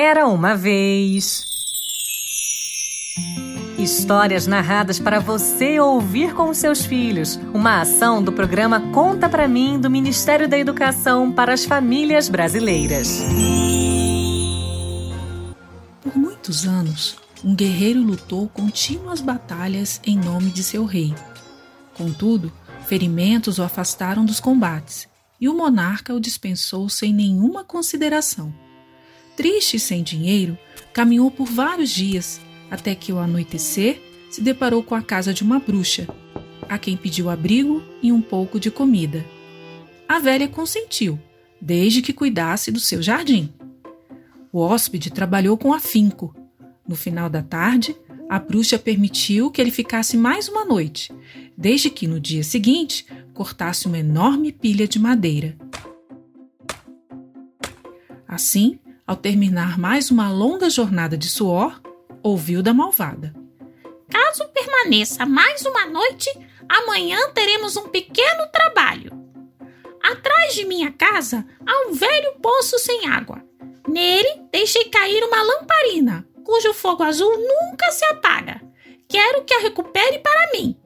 Era uma vez. Histórias narradas para você ouvir com seus filhos. Uma ação do programa Conta para mim do Ministério da Educação para as Famílias Brasileiras. Por muitos anos, um guerreiro lutou contínuas batalhas em nome de seu rei. Contudo, ferimentos o afastaram dos combates e o monarca o dispensou sem nenhuma consideração. Triste e sem dinheiro, caminhou por vários dias até que, ao anoitecer, se deparou com a casa de uma bruxa, a quem pediu abrigo e um pouco de comida. A velha consentiu, desde que cuidasse do seu jardim. O hóspede trabalhou com afinco. No final da tarde, a bruxa permitiu que ele ficasse mais uma noite, desde que no dia seguinte cortasse uma enorme pilha de madeira. Assim, ao terminar mais uma longa jornada de suor, ouviu da malvada. Caso permaneça mais uma noite, amanhã teremos um pequeno trabalho. Atrás de minha casa há um velho poço sem água. Nele deixei cair uma lamparina, cujo fogo azul nunca se apaga. Quero que a recupere para mim.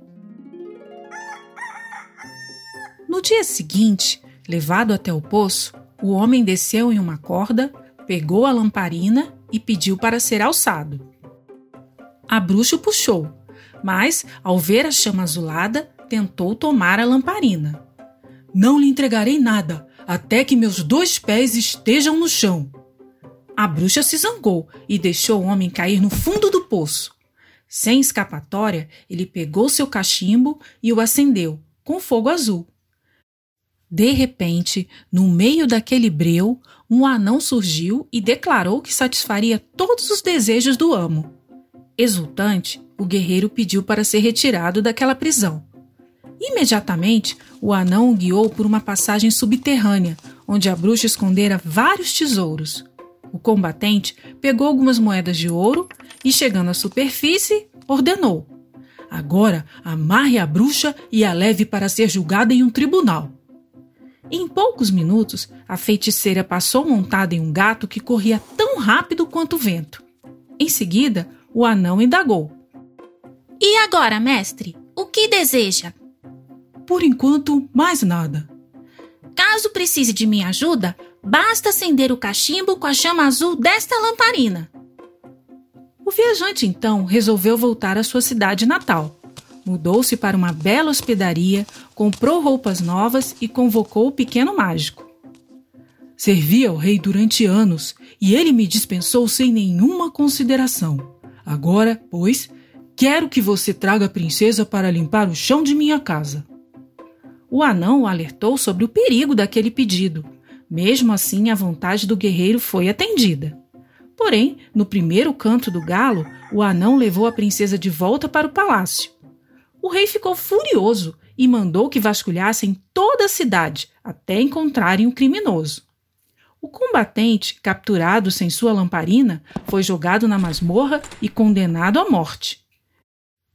No dia seguinte, levado até o poço, o homem desceu em uma corda, pegou a lamparina e pediu para ser alçado. A bruxa o puxou, mas, ao ver a chama azulada, tentou tomar a lamparina. Não lhe entregarei nada até que meus dois pés estejam no chão. A bruxa se zangou e deixou o homem cair no fundo do poço. Sem escapatória, ele pegou seu cachimbo e o acendeu, com fogo azul. De repente, no meio daquele breu, um anão surgiu e declarou que satisfaria todos os desejos do amo. Exultante, o guerreiro pediu para ser retirado daquela prisão. Imediatamente, o anão o guiou por uma passagem subterrânea, onde a bruxa escondera vários tesouros. O combatente pegou algumas moedas de ouro e, chegando à superfície, ordenou: Agora amarre a bruxa e a leve para ser julgada em um tribunal. Em poucos minutos, a feiticeira passou montada em um gato que corria tão rápido quanto o vento. Em seguida, o anão indagou: E agora, mestre, o que deseja? Por enquanto, mais nada. Caso precise de minha ajuda, basta acender o cachimbo com a chama azul desta lamparina. O viajante então resolveu voltar à sua cidade natal mudou-se para uma bela hospedaria, comprou roupas novas e convocou o pequeno mágico. Servi ao rei durante anos e ele me dispensou sem nenhuma consideração. Agora, pois, quero que você traga a princesa para limpar o chão de minha casa. O anão o alertou sobre o perigo daquele pedido. Mesmo assim, a vontade do guerreiro foi atendida. Porém, no primeiro canto do galo, o anão levou a princesa de volta para o palácio. O rei ficou furioso e mandou que vasculhassem toda a cidade até encontrarem o criminoso. O combatente, capturado sem sua lamparina, foi jogado na masmorra e condenado à morte.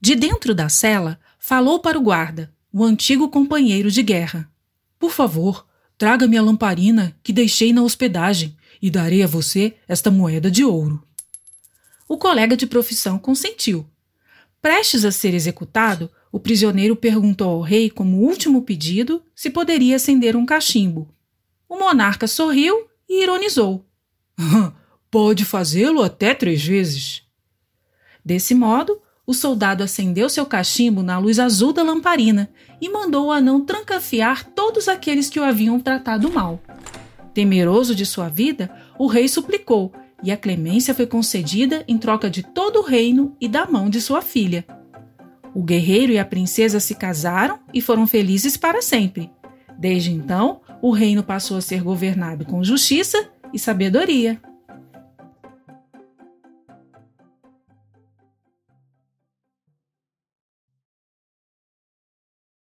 De dentro da cela, falou para o guarda, o antigo companheiro de guerra: Por favor, traga-me a lamparina que deixei na hospedagem e darei a você esta moeda de ouro. O colega de profissão consentiu. Prestes a ser executado, o prisioneiro perguntou ao rei, como último pedido, se poderia acender um cachimbo. O monarca sorriu e ironizou. Pode fazê-lo até três vezes. Desse modo, o soldado acendeu seu cachimbo na luz azul da lamparina e mandou o anão trancafiar todos aqueles que o haviam tratado mal. Temeroso de sua vida, o rei suplicou e a clemência foi concedida em troca de todo o reino e da mão de sua filha. O guerreiro e a princesa se casaram e foram felizes para sempre. Desde então, o reino passou a ser governado com justiça e sabedoria.